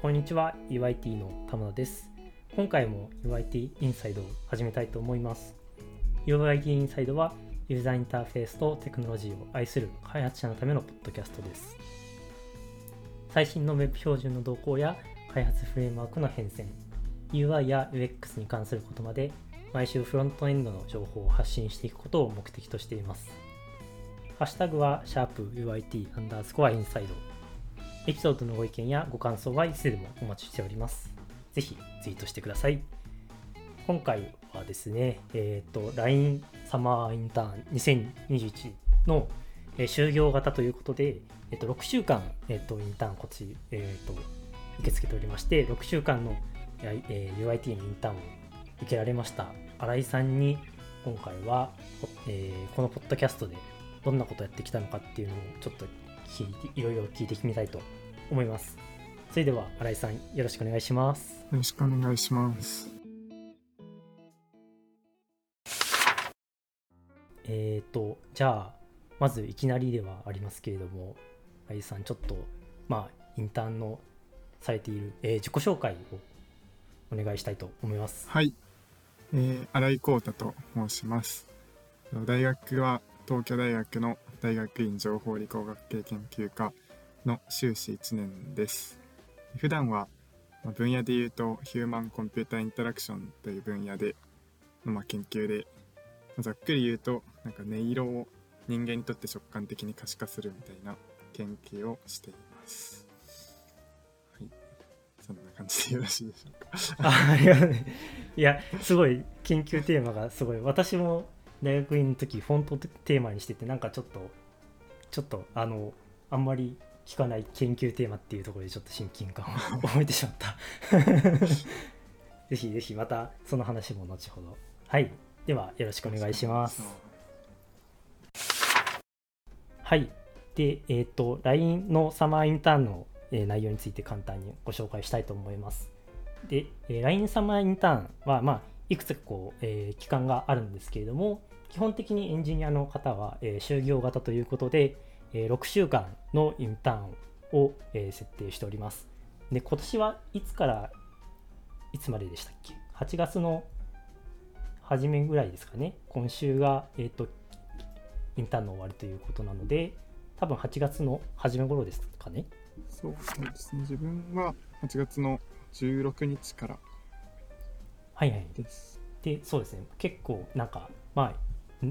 こんにちは UIT の玉田です。今回も UIT インサイドを始めたいと思います。UIT インサイドはユーザーインターフェースとテクノロジーを愛する開発者のためのポッドキャストです。最新の Web 標準の動向や開発フレームワークの変遷 UI や UX に関することまで毎週フロントエンドの情報を発信していくことを目的としています。ハッシュタグは、シャープ u i t アンダースコアインサイド。エピソードのご意見やご感想はいつでもお待ちしております。ぜひツイートしてください。今回はですね、えっ、ー、と、LINE サマーインターン2021の、えー、就業型ということで、えっ、ー、と、6週間、えっ、と、インターンこっち、えっ、と、受け付けておりまして、6週間の、え UIT のインターンを受けられました新井さんに今回は、えこのポッドキャストでどんなことやってきたのかっていうのをちょっと聞いていろいろ聞いてみたいと思います。それでは新井さんよろしくお願いします。よろしくお願いします。えっ、ー、とじゃあまずいきなりではありますけれども新井さんちょっとまあインターンのされている、えー、自己紹介をお願いしたいと思います。はい、えー、新井光太と申します。大学は東京大学の大学院情報理工学系研究科の修士1年です。普段は分野で言うとヒューマンコンピューターインタラクションという分野でのま研究でざっくり言うとなんか音色を人間にとって直感的に可視化するみたいな研究をしています。はい。そんな感じでよろしいでしょうか。あいや、いや、すごい研究テーマがすごい私も大学院の時フォントテーマにしててなんかちょっとちょっとあのあんまり聞かない研究テーマっていうところでちょっと親近感を 覚えてしまった。ぜひぜひまたその話も後ほど。はい。ではよろしくお願いします。はい。でえっ、ー、と LINE のサマーインターンの、えー、内容について簡単にご紹介したいと思います。で、えー、LINE サマーインターンはまあいくつかこう、えー、期間があるんですけれども、基本的にエンジニアの方は、えー、就業型ということで、えー、6週間のインターンを、えー、設定しております。で、今年はいつからいつまででしたっけ ?8 月の初めぐらいですかね。今週が、えっ、と、インターンの終わりということなので、多分8月の初め頃ですかね。そうですね。自分は8月の16日からはいはいでそうですね結構なんかまあ比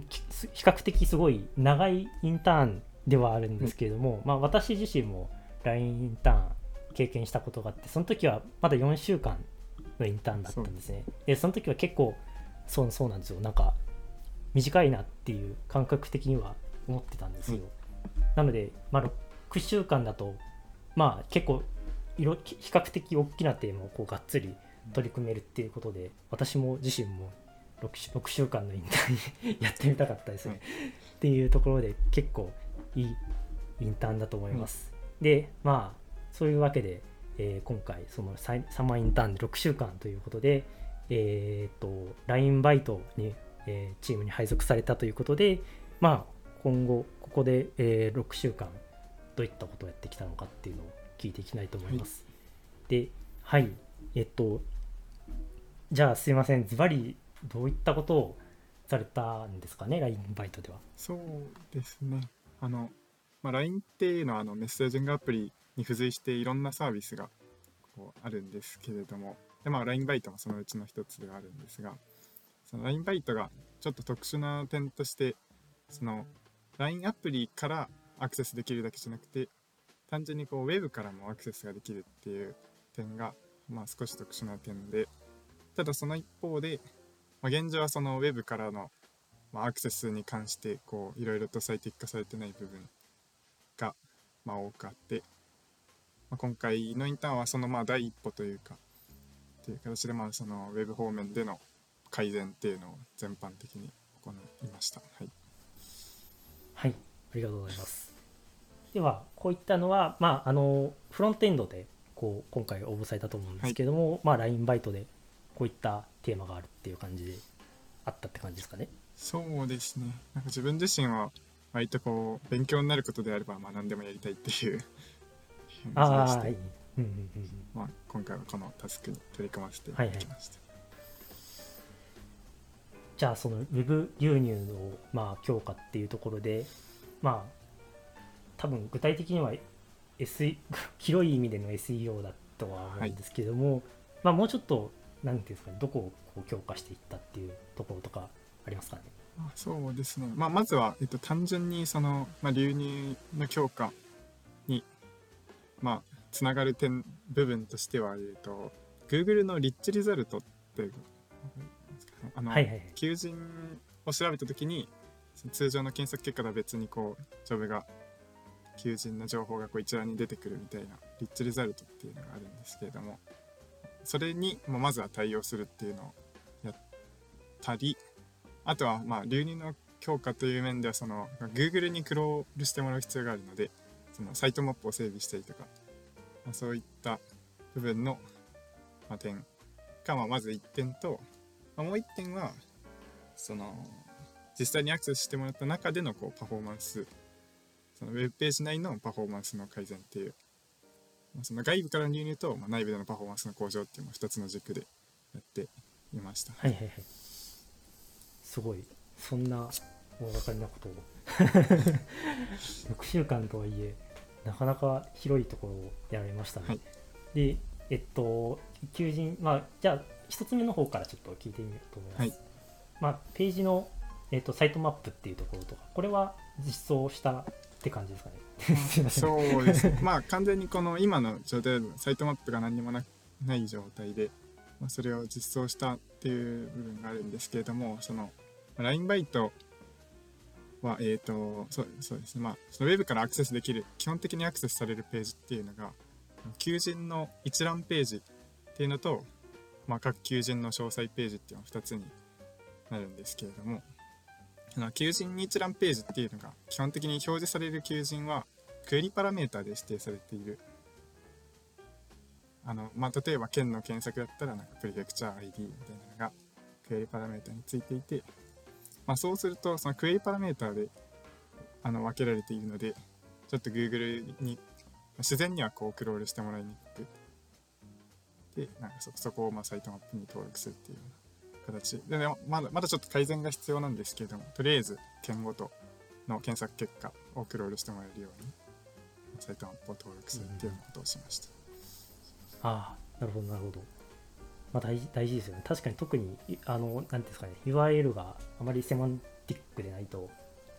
較的すごい長いインターンではあるんですけれども、うん、まあ、私自身も LINE インターン経験したことがあってその時はまだ4週間のインターンだったんですね。でその時は結構そうそうなんですよ。なんか短いなっていう感覚的には思ってたんですよ、うん、なので、まあ、6週間だとまあ結構比較的大きなテーマをこうがっつり取り組めるっていうことで私も自身も 6, 6週間のインターン やってみたかったですね、っていうところで結構いいインターンだと思います、うん、でまあそういうわけで、えー、今回そのサマーインターンで6週間ということでえっ、ー、と LINE バイトに、えー、チームに配属されたということでまあ今後ここで、えー、6週間どういったことをやってきたのかっていうのを聞いていきたいと思います、はい、ではい。えっとじゃあすいません。ズバリどういったことをされたんですかね LINE バイトでは。そうですね。あの、まあ、LINE っていうのはあのメッセージングアプリに付随していろんなサービスがこうあるんですけれどもで、まあ、LINE バイトもそのうちの一つではあるんですがその LINE バイトがちょっと特殊な点としてその LINE アプリからアクセスできるだけじゃなくて単純にこうウェブからもアクセスができるっていう点が、まあ、少し特殊な点でただその一方で、まあ、現状はそのウェブからの、まあ、アクセスに関してこういろいろと最適化されてない部分が、まあ、多くあって、まあ、今回のインターンはそのまあ第一歩というかという形でまあそのウェブ方面での改善っていうのを全般的に行いました。はい、はい、ありがとうございます。ではこういったのは、まあ、あのフロントエンドでこう今回応募されたと思うんですけども、はい、まあ、LINE バイトでこういったテーマがあるっていう感じであったって感じですかね。そうですね。なんか自分自身は割とこう勉強になることであればまあ何でもやりたいっていう。ああ、はい、うんうんうんうん。まあ、今回はこのタスクに取り組ませていただきました。じゃあその Web 流入のまあ強化っていうところでまあ多分具体的には SE 広い意味での SEO だとは思うんですけども、まあもうちょっとなんていうんですかねどこをこう強化していったっていうところとかありますかね？あそうですね、まあ、まずは、えっと、単純にその、まあ、流入の強化に、まあ、つながる点部分としては、えっと、Google のリッチリザルトっていうあの、はいはいはい。求人を調べた時に通常の検索結果とは別にこうジョブが求人の情報がこう一覧に出てくるみたいなリッチリザルトっていうのがあるんですけれどもそれにままずは対応するっていうのをやったりあとはまあ流入の強化という面ではその Google にクロールしてもらう必要があるのでそのサイトマップを整備したりとか、ま、そういった部分の、ま、点がままず1点と、ま、もう1点はその実際にアクセスしてもらった中でのこうパフォーマンスそのウェブページ内のパフォーマンスの改善っていう、まあ、その外部からの流入と、まあ、内部でのパフォーマンスの向上っていうのを2つの軸でやっていました。はいはいはい。すごい。そんな大掛かりなことを。6週間とはいえなかなか広いところをやられましたね、はい。でえっと求人まあじゃあ一つ目の方からちょっと聞いてみようと思います、はい。まあページの、えっと、サイトマップっていうところとかこれは実装したって感じですかね そうですね。まあ完全にこの今の状態でサイトマップが何にもなない状態で、まあ、それを実装したっていう部分があるんですけれどもその LINE バイトはえっ、とそうそうですね。まあそのウェブからアクセスできる基本的にアクセスされるページっていうのが求人の一覧ページっていうのと、まあ、各求人の詳細ページっていうのが2つになるんですけれどもあの求人一覧ページっていうのが基本的に表示される求人はクエリパラメータで指定されている。あの、まあ、例えば県の検索だったらなんかプリフェクチャー ID みたいなのがクエリパラメータについていて、まあ、そうするとそのクエリパラメータであの分けられているのでちょっと Google に自然にはこうクロールしてもらいにくくでなんかそそこをまあサイトマップに登録するっていうような形。で、ね、まだまだちょっと改善が必要なんですけれどもとりあえず県ごとの検索結果をクロールしてもらえるようにサイトマップを登録するっていうようなことをしました。ああなるほどなるほど、まあ、大事大事ですよね。確かに特にいあのなんていうんですかね URL があまりセマンティックでないと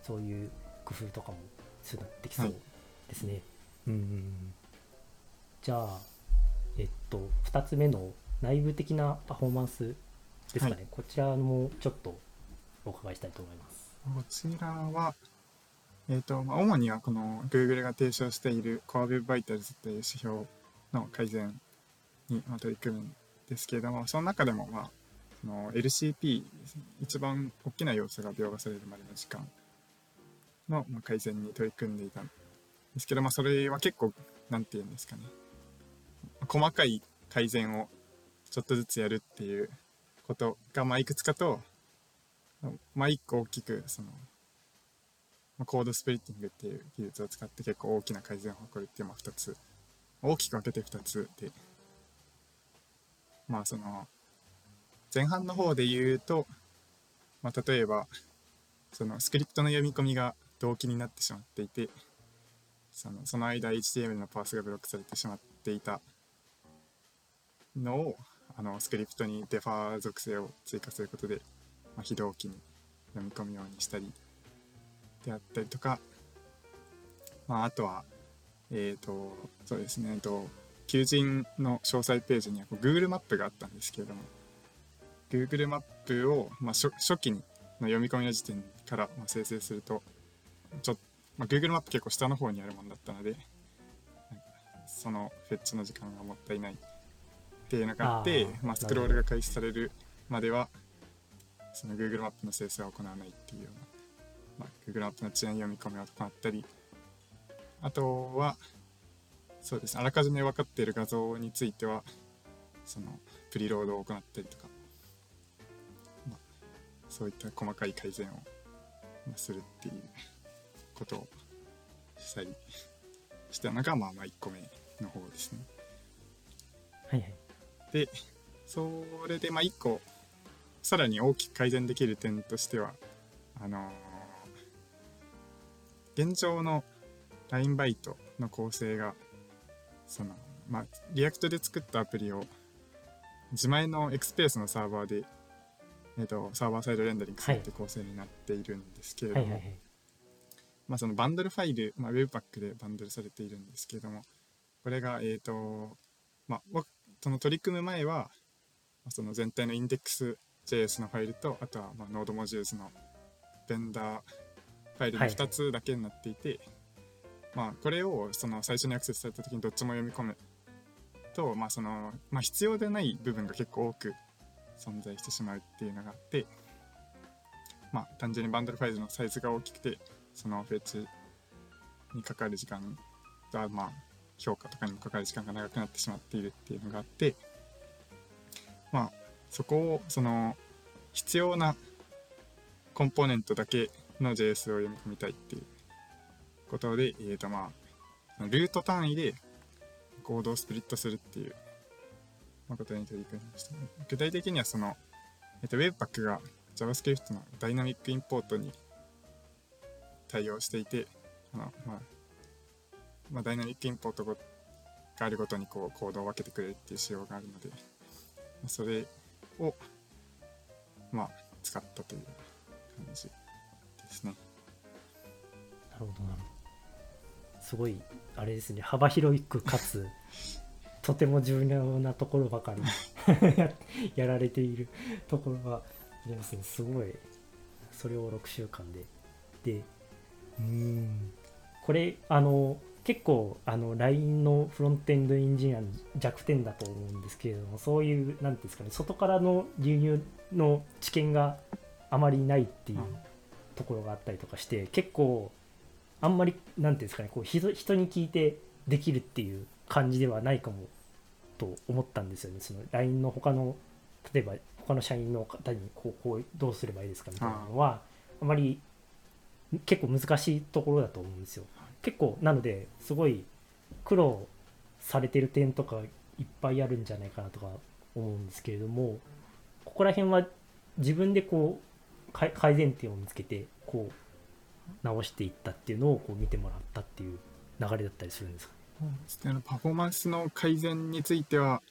そういう工夫とかもするできそうはいですね、うんうんうん。じゃあえっと2つ目の内部的なパフォーマンスですかね、はいこちらもちょっとお伺いしたいと思います。こちらは、えーとまあ、主にはこの Google が提唱している Core Web Vitals という指標の改善にまあ取り組むんですけれども、その中でも、まあ、その LCP 一番大きな要素が描画されるまでの時間のまあ改善に取り組んでいたんですけど、まあ、それは結構、なんていうんですかね、細かい改善をちょっとずつやるっていうことが、まあ、いくつかと、まあ、一個大きくその、まあ、コードスプリッティングっていう技術を使って結構大きな改善を誇るっていうのは2つ。大きく分けて2つでまあその前半の方で言うと、まあ、例えばそのスクリプトの読み込みが同期になってしまっていてそのその間 HTML のパースがブロックされてしまっていたのをあのスクリプトにデファー属性を追加することで、まあ、非同期に読み込むようにしたりであったりとか、まあ、あとはえっ、とそうですね、えっと求人の詳細ページには Google マップがあったんですけれども Google マップを、まあ、初期にの読み込みの時点から、まあ、生成するとちょっと、まあ、Google マップ結構下の方にあるものだったのでそのフェッチの時間がもったいないっていうのがあってまあ、スクロールが開始されるまではその Google マップの生成は行わないっていうような、まあ、Google マップの遅延読み込みを行ったりあとはそうですねあらかじめ分かっている画像についてはそのプリロードを行ったりとか、まあ、そういった細かい改善をまあするっていうことをしたりしたのがまあまあ1個目の方ですね。はいはいでそれでまあ1個さらに大きく改善できる点としてはあのー現状の LINE バイトの構成がそのまあ React で作ったアプリを自前の Express のサーバーで、えー、と server side rendering するって構成になっているんですけれども、はいはいはい。まあ、そのバンドルファイル、まあ、Webpack でバンドルされているんですけれども、これが、えっ、と、まあ、わその取り組む前は、まあその全体のインデックス JS のファイルと、あとは、まあ、Node Modules のベンダーファイルのはい。2つだけになっていて、まあ、これをその最初にアクセスされた時にどっちも読み込むと、まあそのまあ、必要でない部分が結構多く存在してしまうっていうのがあって、まあ、単純にバンドルファイルのサイズが大きくてそのフェッチにかかる時間が、まあ、評価とかにもかかる時間が長くなってしまっているっていうのがあって、まあ、そこをその必要なコンポーネントだけの JS を読み込みたいっていうことで、えーとまあ、ルート単位でコードをスプリットするっていうことに取り組みました、具体的にはその、えー、と Webpack が JavaScript のダイナミックインポートに対応していてあの、まあまあ、ダイナミックインポートがあるごとにこうコードを分けてくれるっていう仕様があるので、まあそれを、まあ、使ったという感じですね。なるほどな。るほどすごいあれですね。幅広くかつ とても重要なところばかりや やられているところがありますね。すごいそれを6週間で。でうーん。これあの結構あの LINE のフロントエンドエンジニアの弱点だと思うんですけれどもそういう何ていうんですかね外からの流入の知見があまりないっていうところがあったりとかして結構あんまりなんていうんですかねこう人人に聞いてできるっていう感じではないかもと思ったんですよね。その LINE の他の例えば他の社員の方にこうこうどうすればいいですかみたいなのはあまり結構難しいところだと思うんですよ結構なのですごい苦労されてる点とかいっぱいあるんじゃないかなとか思うんですけれどもここら辺は自分でこうか改善点を見つけてこう直していったっていうのをこう見てもらったっていう流れだったりするんですかあのパフォーマンスの改善については、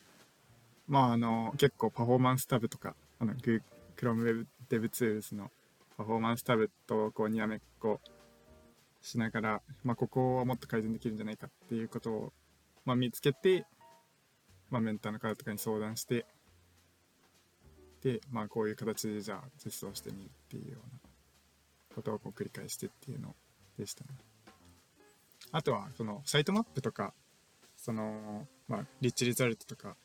まあ、あの結構パフォーマンスタブとかあの Chrome Web DevTools のパフォーマンスタブとこうにらめっこしながら、まあ、ここはもっと改善できるんじゃないかっていうことを、まあ、見つけて、まあ、メンターの方とかに相談してで、まあ、こういう形でじゃあ実装してみるっていうようなことをこう繰り返してっていうのでしたね。あとはそのサイトマップとかその、まあ、リッチリザルトとか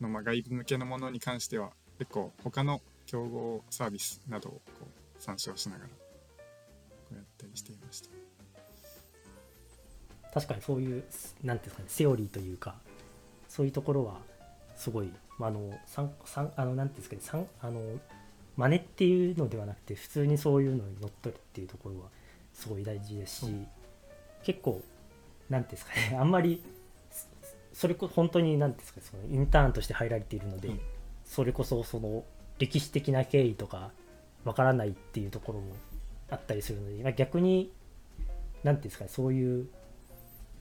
の、まあ、外部向けのものに関しては結構他の競合サービスなどをこう参照しながらこうやったりしていました。確かにそういうなんていうんですかねセオリーというかそういうところはすごい、まあ、あの参参あのなんていうんですかね参あの真似っていうのではなくて普通にそういうのにのっとるっていうところはすごい大事ですし、うん結構なんていうんですかね あんまりそそれこ本当になんていうんですかねそのインターンとして入られているので、うんそれこそその歴史的な経緯とかわからないっていうところもあったりするので、まあ、逆になんていうんですかねそういう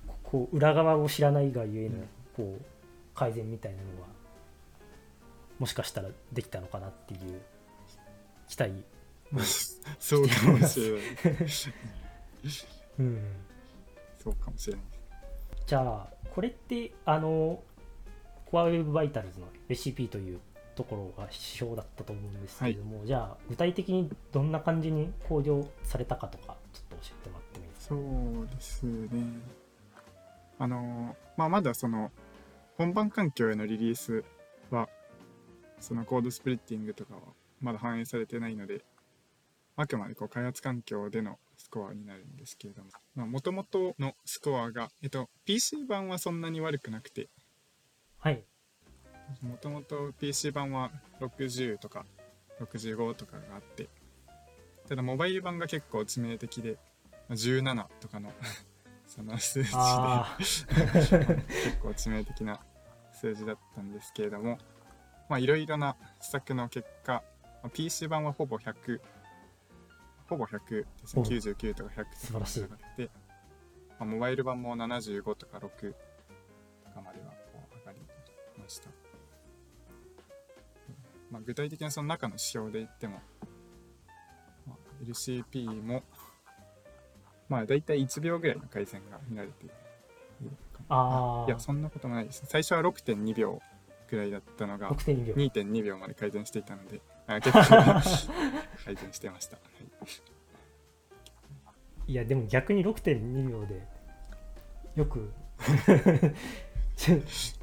ここう裏側を知らないがゆえのうんこう改善みたいなのはもしかしたらできたのかなっていう期待も、そうかもしれない。うん、そうかもしれない。じゃあこれってあの Core Web Vitals のレシピというところが指標だったと思うんですけれども、じゃあ具体的にどんな感じに向上されたかとかちょっと教えてもらってもいいですか？そうですね。あの、まあ、まだその本番環境へのリリースはそのコードスプリッティングとかはまだ反映されてないのであくまでこう開発環境でのスコアになるんですけれどももともとのスコアが、えっと、PC 版はそんなに悪くなくてはいもともと PC 版は60とか65とかがあってただモバイル版が結構致命的でまあ17とかの その数値であ 結構致命的な数字だったんですけれどもまあいろいろな施策の結果、まあ PC 版はほぼ100ほぼ100ですね。お99とか100素晴らしい。とか上がって、まあ、モバイル版も75とか6とかまではこう上がりました、まあ、具体的なその中の指標で言っても、まあ、LCP もまあ大体1秒ぐらいの改善が見られているかあいや、そんなこともないです。最初は6.2秒くらいだったのあが、6.2秒2.2秒まで改善していたので、あ 結構改善してました。はいいやでも逆に6.2秒でよく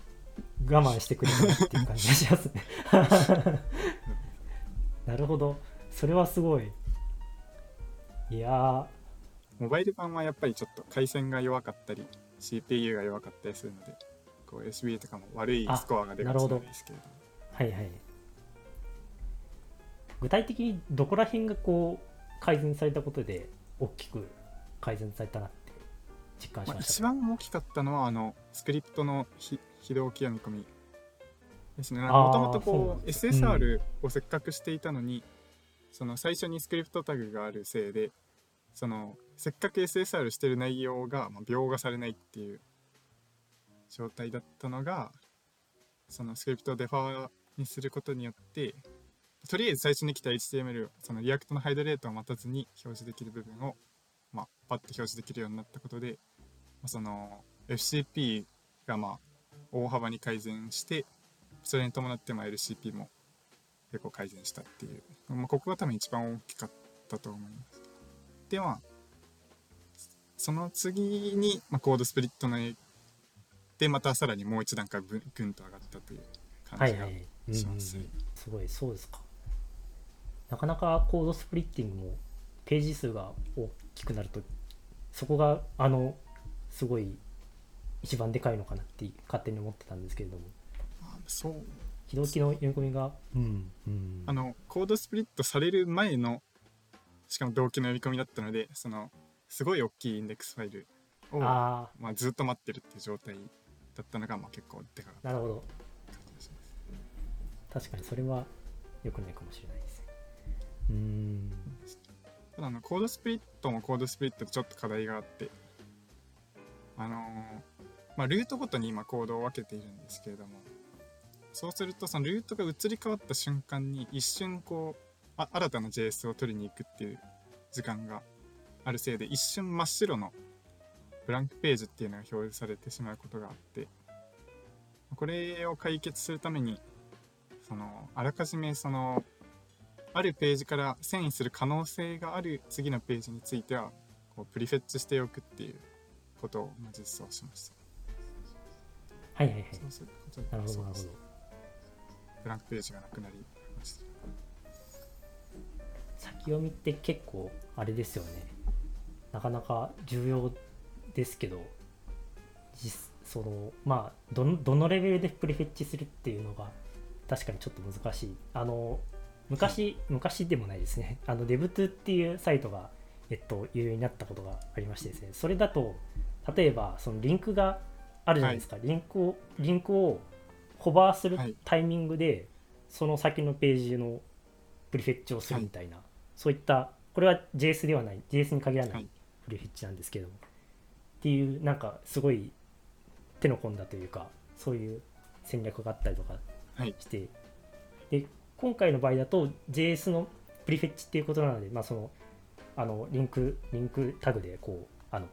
我慢してくれたなっていう感じがしますね。なるほど。それはすごい。いやー。モバイル版はやっぱりちょっと回線が弱かったり、CPU が弱かったりするので、こう SB とかも悪いスコアが出がちなんですけれども。はいはい。具体的にどこら辺がこう改善されたことで大きく改善されたなって実感しまあ、ましたか、一番大きかったのは、あの、スクリプトの非非同期読み込みですね。もともとこう、SSR をせっかくしていたのに、その最初に script tag があるせいで、その、せっかく SSR してる内容が、まあ、描画されないっていう状態だったのが、そのスクリプトをデファにすることによって、とりあえず最初に来た HTML を、その React の hydrate を待たずに表示できる部分を、まあ、パッと表示できるようになったことで、まあその FCP がまあ大幅に改善してそれに伴ってまあ LCP も結構改善したっていう、まあ、ここが多分一番大きかったと思います。でまあその次に、まあ、コードスプリットの影でまたさらにもう一段階ぐぐんと上がったという感じがします、すごいそうですか。なかなかコードスプリッティングもページ数が大きくなるとそこがあのすごい一番でかいのかなって勝手に思ってたんですけれども。あそう。非同期の読み込みが。うんうん。あのコードスプリットされる前のしかも同期の読み込みだったのでそのすごい大きいインデックスファイルをあまあ、ずっと待ってるっていう状態だったのが、まあ、結構でかかっあなるほど。確かにそれは良くないかもしれないです。ねうーん。ただあのコードスプリットもコードスプリットでちょっと課題があって、あのーまあ、ルートごとに今コードを分けているんですけれどもそうするとそのルートが移り変わった瞬間に一瞬こう新たな JS を取りに行くっていう時間があるせいで一瞬真っ白のブランクページっていうのが表示されてしまうことがあってこれを解決するためにそのあらかじめそのあるページから遷移する可能性がある次のページについてはこうプリフェッチしておくっていうことを実装しました。はいはいはい。そうすることでなるほど。なるほど。ブランクページがなくなりました。先読みって結構あれですよね。なかなか重要ですけどそのまあどどのレベルでプリフェッチするっていうのが確かにちょっと難しい。あの昔昔でもないですね。あの DevTo っていうサイトがえっと有料になったことがありましてですね。それだと例えばそのリンクがあるじゃないですか、リンクをリンクをホバーするはい。タイミングで、その先のページのプリフェッチをするみたいな、そういったこれは JS ではない。JS に限らなはい。いプリフェッチなんですけども、っていうなんかすごい手の込んだというかそういう戦略があったりとかはい。して、で今回の場合だと JS のプリフェッチっていうことなので、まあ、そのあのリンクリンクタグでこうあの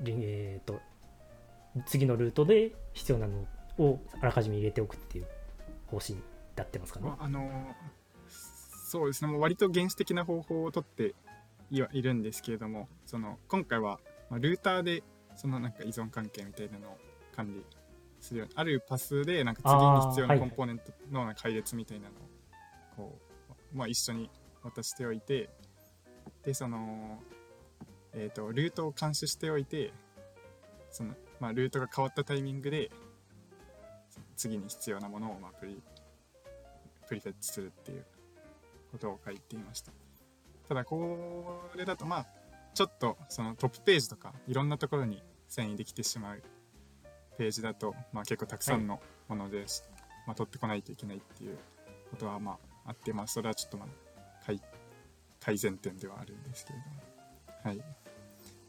リンえー、と次のルートで必要なのをあらかじめ入れておくっていう方針になってますかねま。ああのーそうですねもう割と原始的な方法をとっていはいるんですけれどもその今回は、まあ、ルーターでそのなんか依存関係みたいなのを管理するようにあるパスでなんか次に必要ないコンポーネントの配列みたいなのをこう、まあ、一緒に渡しておいてでそのえっ、とルートを監視しておいてその、まあ、ルートが変わったタイミングで次に必要なものをまあプリプリフェッチするっていうことを書いていましたただこれだとまあちょっとそのトップページとかいろんなところに遷移できてしまうページだと、まあ、結構たくさんのもので、まあ、取ってこないといけないっていうことはまああって、まあ、それはちょっとまあ改改善点ではあるんですけれども。はい。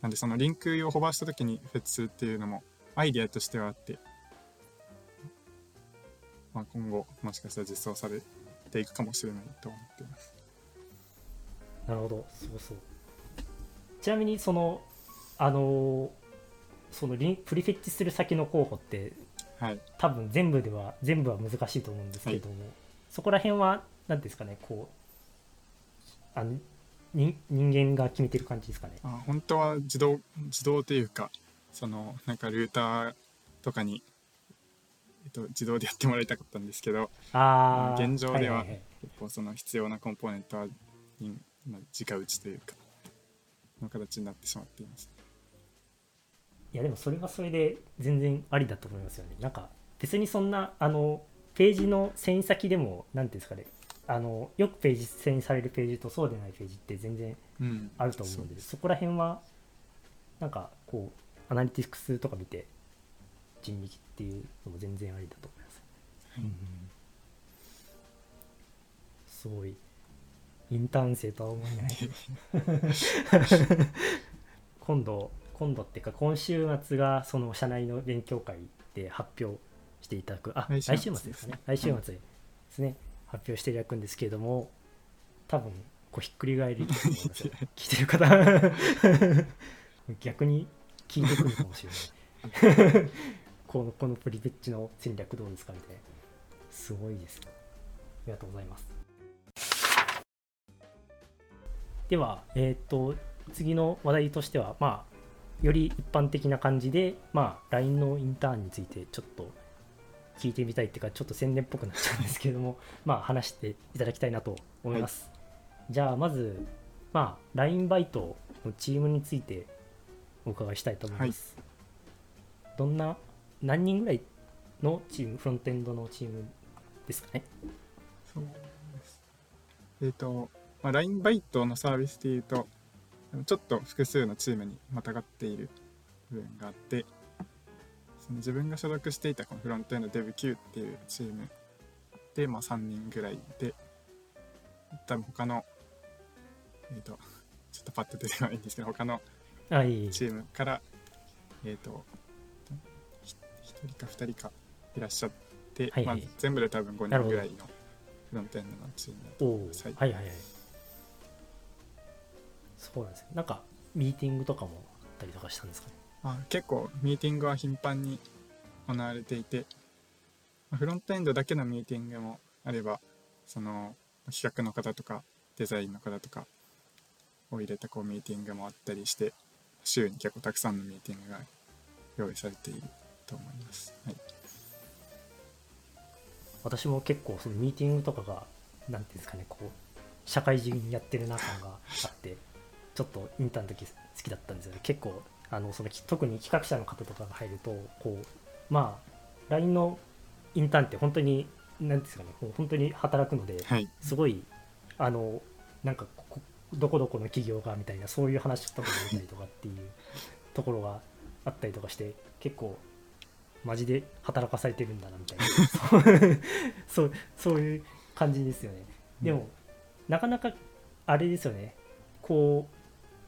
なんでそのリンクをホバーした時にフェッチするっていうのもアイデアとしてはあって、まあ、今後もしかしたら実装されていくかもしれないと思っています。なるほどそうそうちなみにそのあのそのリンプリフェッチする先の候補ってはい。多分全部では全部は難しいと思うんですけども、そこら辺は何ですかねこうあのに人間が決めてる感じですかね。あ本当は自動自動というかそのなんかルーターとかに、えっと、自動でやってもらいたかったんですけどああ現状では結構その必要なコンポーネントは人まあ直打ちというかの形になってしまっています。いやでもそれはそれで全然ありだと思いますよね。なんか別にそんなあのページの遷移先でも何ていうんですかねあのよくページ遷移されるページとそうでないページって全然うん、あると思うんでそうそこら辺はなんかこうアナリティクスとか見て人力っていうのも全然ありだと思います、はい。すごいインターン生とは思えない。今度今度っていうか今週末がその社内の勉強会で発表していただく。あ来来週末週末ですかね。来週末ですね、発表していただくんですけれども多分こうひっくり返りと思いますよ聞いてる方 逆に聞いてくるかもしれない。このこのプリペッチの戦略どうですかみたいな。すごいですありがとうございます。ではえっ、と次の話題としてはまあより一般的な感じでまあ LINE のインターンについてちょっと聞いてみたいっていうかちょっと宣伝っぽくなっちゃうんですけれども まあ話していただきたいなと思います、じゃあまずまあ LINE バイトのチームについてお伺いしたいと思います、どんな何人ぐらいのチームフロントエンドのチームですかね？そうです。えっ、と、まあ、LINE バイトのサービスでいうと、ちょっと複数のチームにまたがっている部分があって、その自分が所属していたこのフロントエンド DevQ っていうチーム。で、まあ、3人ぐらいで、多分他の、えっ、と、ちょっとパッと出てこないんですけど、他のチームから、えっ、と、ひ1人か2人かいらっしゃって、はいはい。まあ、全部で多分5なるほど人ぐらいのフロントエンドのチーム。だと思います。はいはいはいはい。そうなんですね。なんかミーティングとかもあったりとかしたんですかねあ結構ミーティングは頻繁に行われていて、フロントエンドだけのミーティングもあれば、その企画の方とかデザインの方とかを入れたこうミーティングもあったりして、週に結構たくさんのミーティングが用意されていると思います。はい、私も結構そのミーティングとかがなんていうんですかねこう社会人やってるな感があってちょっとインターンの時好きだったんですよね結構あのその特に企画者の方とかが入るとこうまあ LINE のインターンって本当になんですかね本当に働くのではい、すごいあのなんかここどこどこの企業がみたいなそういう話とかも出たりとかっていうところがあったりとかして結構マジで働かされてるんだなみたいな。そうそうそういう感じですよね。でも、なかなかあれですよね。こう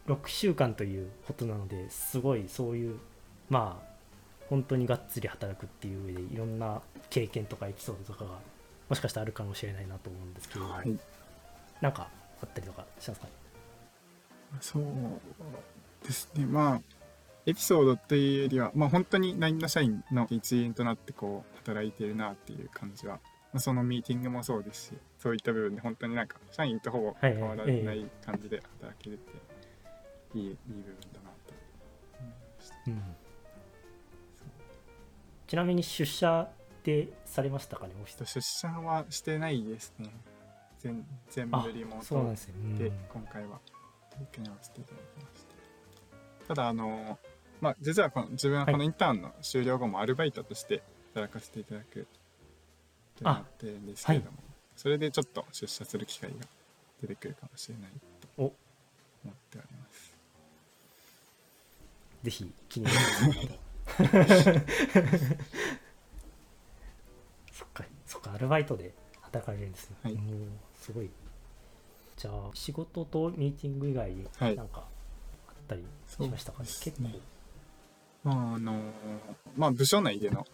6週間ということなのですごいそういうまあ本当にがっつり働くっていう上でいろんな経験とかエピソードとかがもしかしたらあるかもしれないなと思うんですけど、はい、なんかあったりとかしますか？ねそうですね。まあ、エピソードっていうよりは、まあ本当に LINE の社員の一員となってこう働いているなっていう感じは、まあ、そのミーティングもそうですし、そういった部分で本当になんか社員とほぼ変わらない感じで働けるって、いい、いい部分だなと思いました。うん。ちなみに出社ってされましたかね出社はしてないですね。全全部あリモートですよ、うんで今回は取り組みをさせていただきました。ただあのまあ実はこの自分はこのインターンの終了後もアルバイトとして働かせていただくとなってるんですけれども、それでちょっと出社する機会が出てくるかもしれないとお。思っておりますぜひ気になる方と そっかそっかアルバイトで働かれるんですね、はい。もうすごいじゃあ仕事とミーティング以外にはいなんかあったりしましたかね、そうです結ね構。まああのまあ部署内での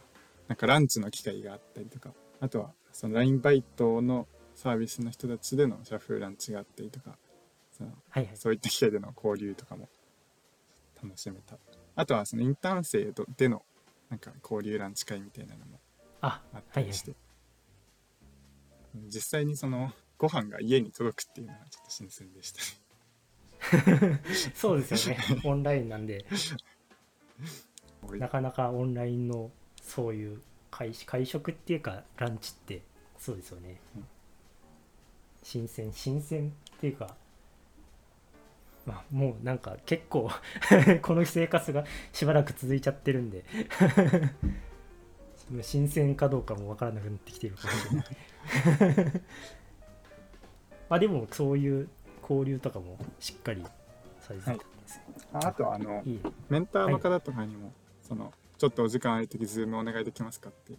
なんかランチの機会があったりとかあとはその LINE バイトのサービスの人たちでの社風ランチがあったりとかそのはいはい。そういった機会での交流とかも楽しめた。あとはそのインターン生とでのなんか交流ランチ会みたいなのもああっはいはい。たりして、実際にそのご飯が家に届くっていうのはちょっと新鮮でしたね。そうですよね。オンラインなんで。なかなかオンラインのそういう会会食っていうかランチってそうですよね、うん。新鮮新鮮っていうかまあもうなんか結構 この生活がしばらく続いちゃってるんで。新鮮かどうかもわからなくなってきてるかもしれない。まあでもそういう交流とかもしっかりされてたんですね、ああとはあのい、いメンターの方とかにも、そのちょっとお時間空いて Zoom お願いできますかって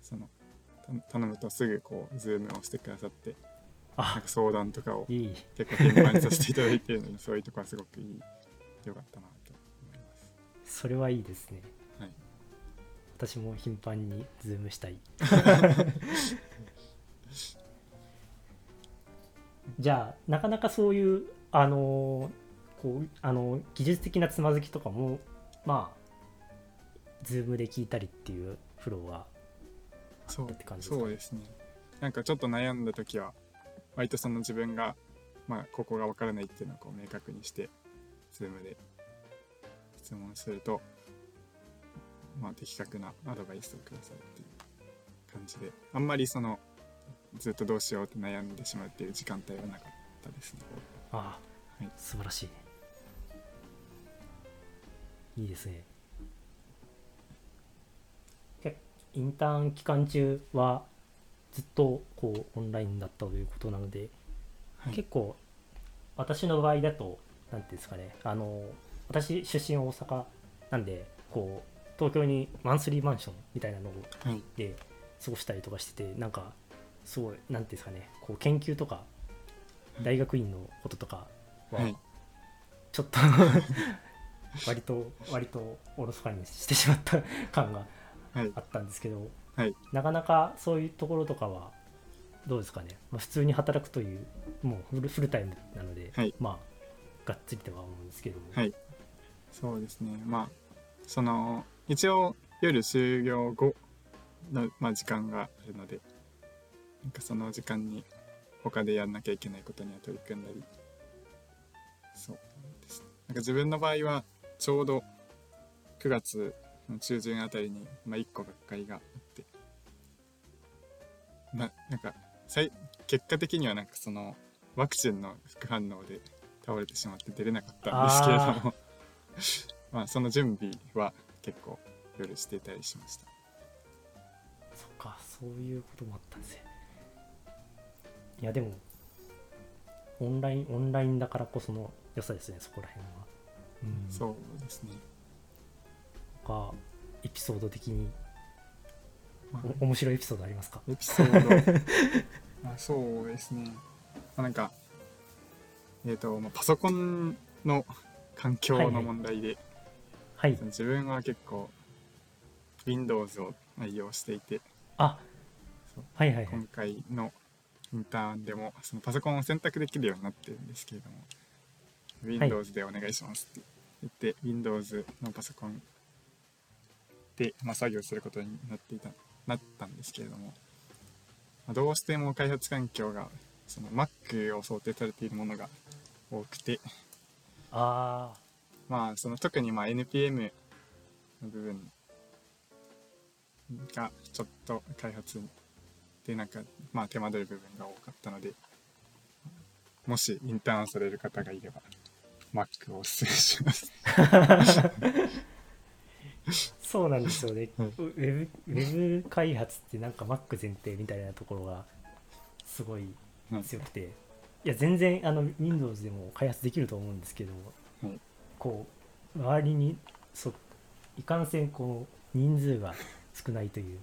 そのた頼むとすぐこう Zoom をしてくださってなんあか相談とかを結構頻繁にさせていただいているのでそういうところはすごくいい良かったなと思います。それはいいですね。はい、私も頻繁に Zoom したい。じゃあなかなかそういうあのこうあの技術的なつまずきとかもまあ Zoom で聞いたりっていうフローはそうって感じですか？そうですね。なんかちょっと悩んだ時は割とその自分がまあここがわからないっていうのをこう明確にして Zoom で質問するとまあ的確なアドバイスをくださるっていう感じであんまりそのずっとどうしようって悩んでしまうっていう時間帯はなかったですね。ああ、はい。素晴らしい。いいですね。けインターン期間中はずっとこうオンラインだったということなので、はい。結構私の場合だと何ていうんですかねあの私出身大阪なんでこう東京にマンスリーマンションみたいなので過ごしたりとかしててなんかすごいなんていうんですかねこう研究とか大学院のこととかははい。ちょっと割と割とおろそかにしてしまった感がはい。あったんですけど、はいなかなかそういうところとかはどうですかね、まあ、普通に働くというもうフルタイムなので、はい。まあがっつりとは思うんですけども、はい。そうですね。まあその一応夜終業後の、まあ、時間があるのでなんかその時間に他でやんなきゃいけないことには取り組んだり。そうですね。なんか自分の場合はちょうど9月の中旬あたりに、まあ、1個学会があってまあなんか結果的にはなんかそのワクチンの副反応で倒れてしまって出れなかったんですけれども。まあその準備は結構夜してたりしました。そっかそういうこともあったんですね。いやでもオンラインオンラインだからこその良さですねそこら辺は、うん、そうですね、他エピソード的に面白いエピソードありますか？エピソード。まあそうですね、まあ、なんかえっ、と、まあ、パソコンの環境の問題で、はい自分は結構 Windows を愛用していて。あはいはいはい。今回のインターンでもそのパソコンを選択できるようになってるんですけれども、Windows でお願いしますって。言って、Windows のパソコンで、まあ、作業することになっていたなったんですけれども、まあどうしても開発環境がその Mac を想定されているものが多くて、あまあその特にまあ NPM の部分がちょっと開発でなんかまあ手間取る部分が多かったのでもしインターンされる方がいれば Mac をおすすめします そうなんですよね、はいウェブウェブ開発ってなんか Mac 前提みたいなところがすごいはい強くて、いや全然あの Windows でも開発できると思うんですけど、はいこう周りにそいかんせんこう人数が少ないという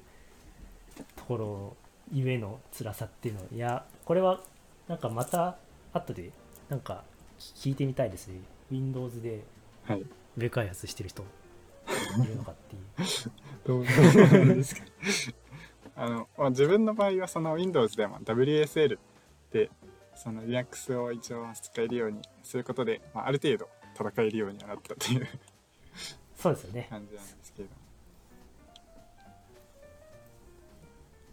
ところゆえの辛さっていうのいやこれはなんかまた後でなんか聞いてみたいですね。Windows ではい。ウェブ開発してる人。いるのかっていうどうなんですかあの、まあ、自分の場合はその Windows でも WSL でその Linux を一応使えるようにすることで、まあ、ある程度戦えるようにはなったというそうですよね。感じなんですけれど。も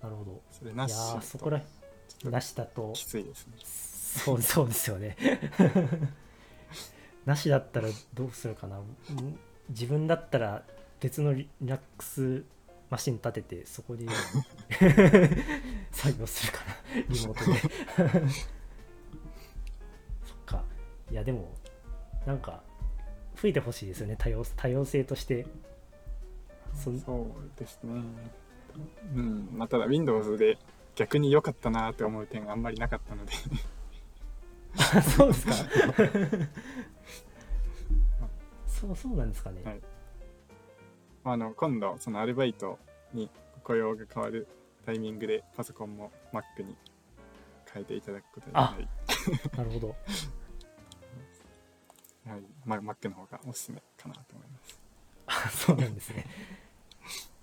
なるほど。それないしだそことらなしだときついですね。そうそうですよね。なしだったらどうするかな。うん自分だったら別のリ Linux マシン立ててそこで 作業するかなリモートで。そっか。いやでもなんか増えてほしいですよね。多様多様性として。そそうですね。うん。まあただ Windows で逆に良かったなって思う点があんまりなかったので。あそうですかそうそうなんですかね、はい。あの今度そのアルバイトに雇用が変わるタイミングでパソコンも Mac に変えていただくことになり、なるほど。はい。まあ、Mac の方がおすすめかなと思います。あ そうなんですね。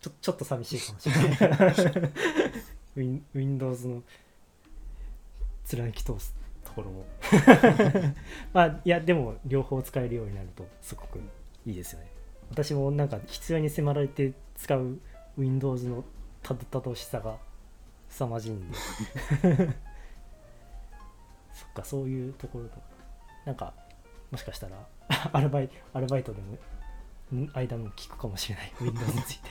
ちょちょっと寂しいかもしれない。Win- Windows の貫き通す。ところも。まあ、いや、でも、両方使えるようになると、すごくいいですよね。私もなんか、必要に迫られて使う Windows のたどたどしさが凄まじいんで。そっか、そういうところと、なんか、もしかしたら、アルバイアルバイトでも間も聞くかもしれない Windows について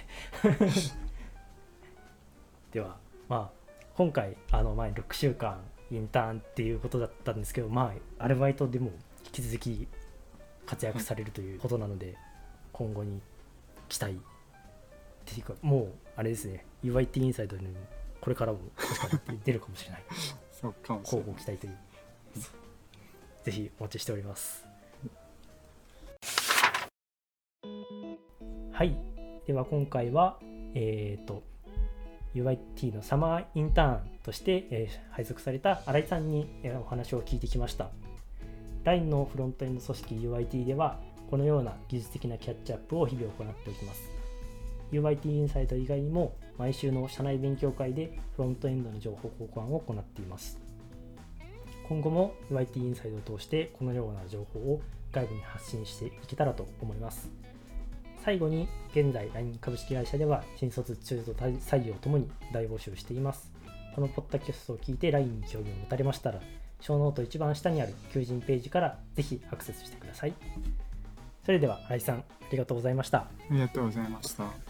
ではまあ今回あの前6週間インターンっていうことだったんですけどまあアルバイトでも引き続き活躍されるということなので、今後に期待っていうかもうあれですね UIT インサイドにもこれからもかして出るかもしれない。そうかもしれ交ない。互期待という。ぜひお待ちしております。はい。では今回はえっ、と UIT のサマーインターンとして、え配属された新井さんに、えお話を聞いてきました。LINE のフロントエンド組織 UIT ではこのような技術的なキャッチアップを日々行っておきます。UIT インサイト以外にも毎週の社内勉強会でフロントエンドの情報交換を行っています。今後も UIT インサイドを通してこのような情報を外部に発信していけたらと思います。最後に現在 LINE 株式会社では新卒中途採用ともに大募集しています。このポッドキャストを聞いて LINE に興味を持たれましたらショーノート一番下にある求人ページからぜひアクセスしてください。それでは新井さんありがとうございました。ありがとうございました。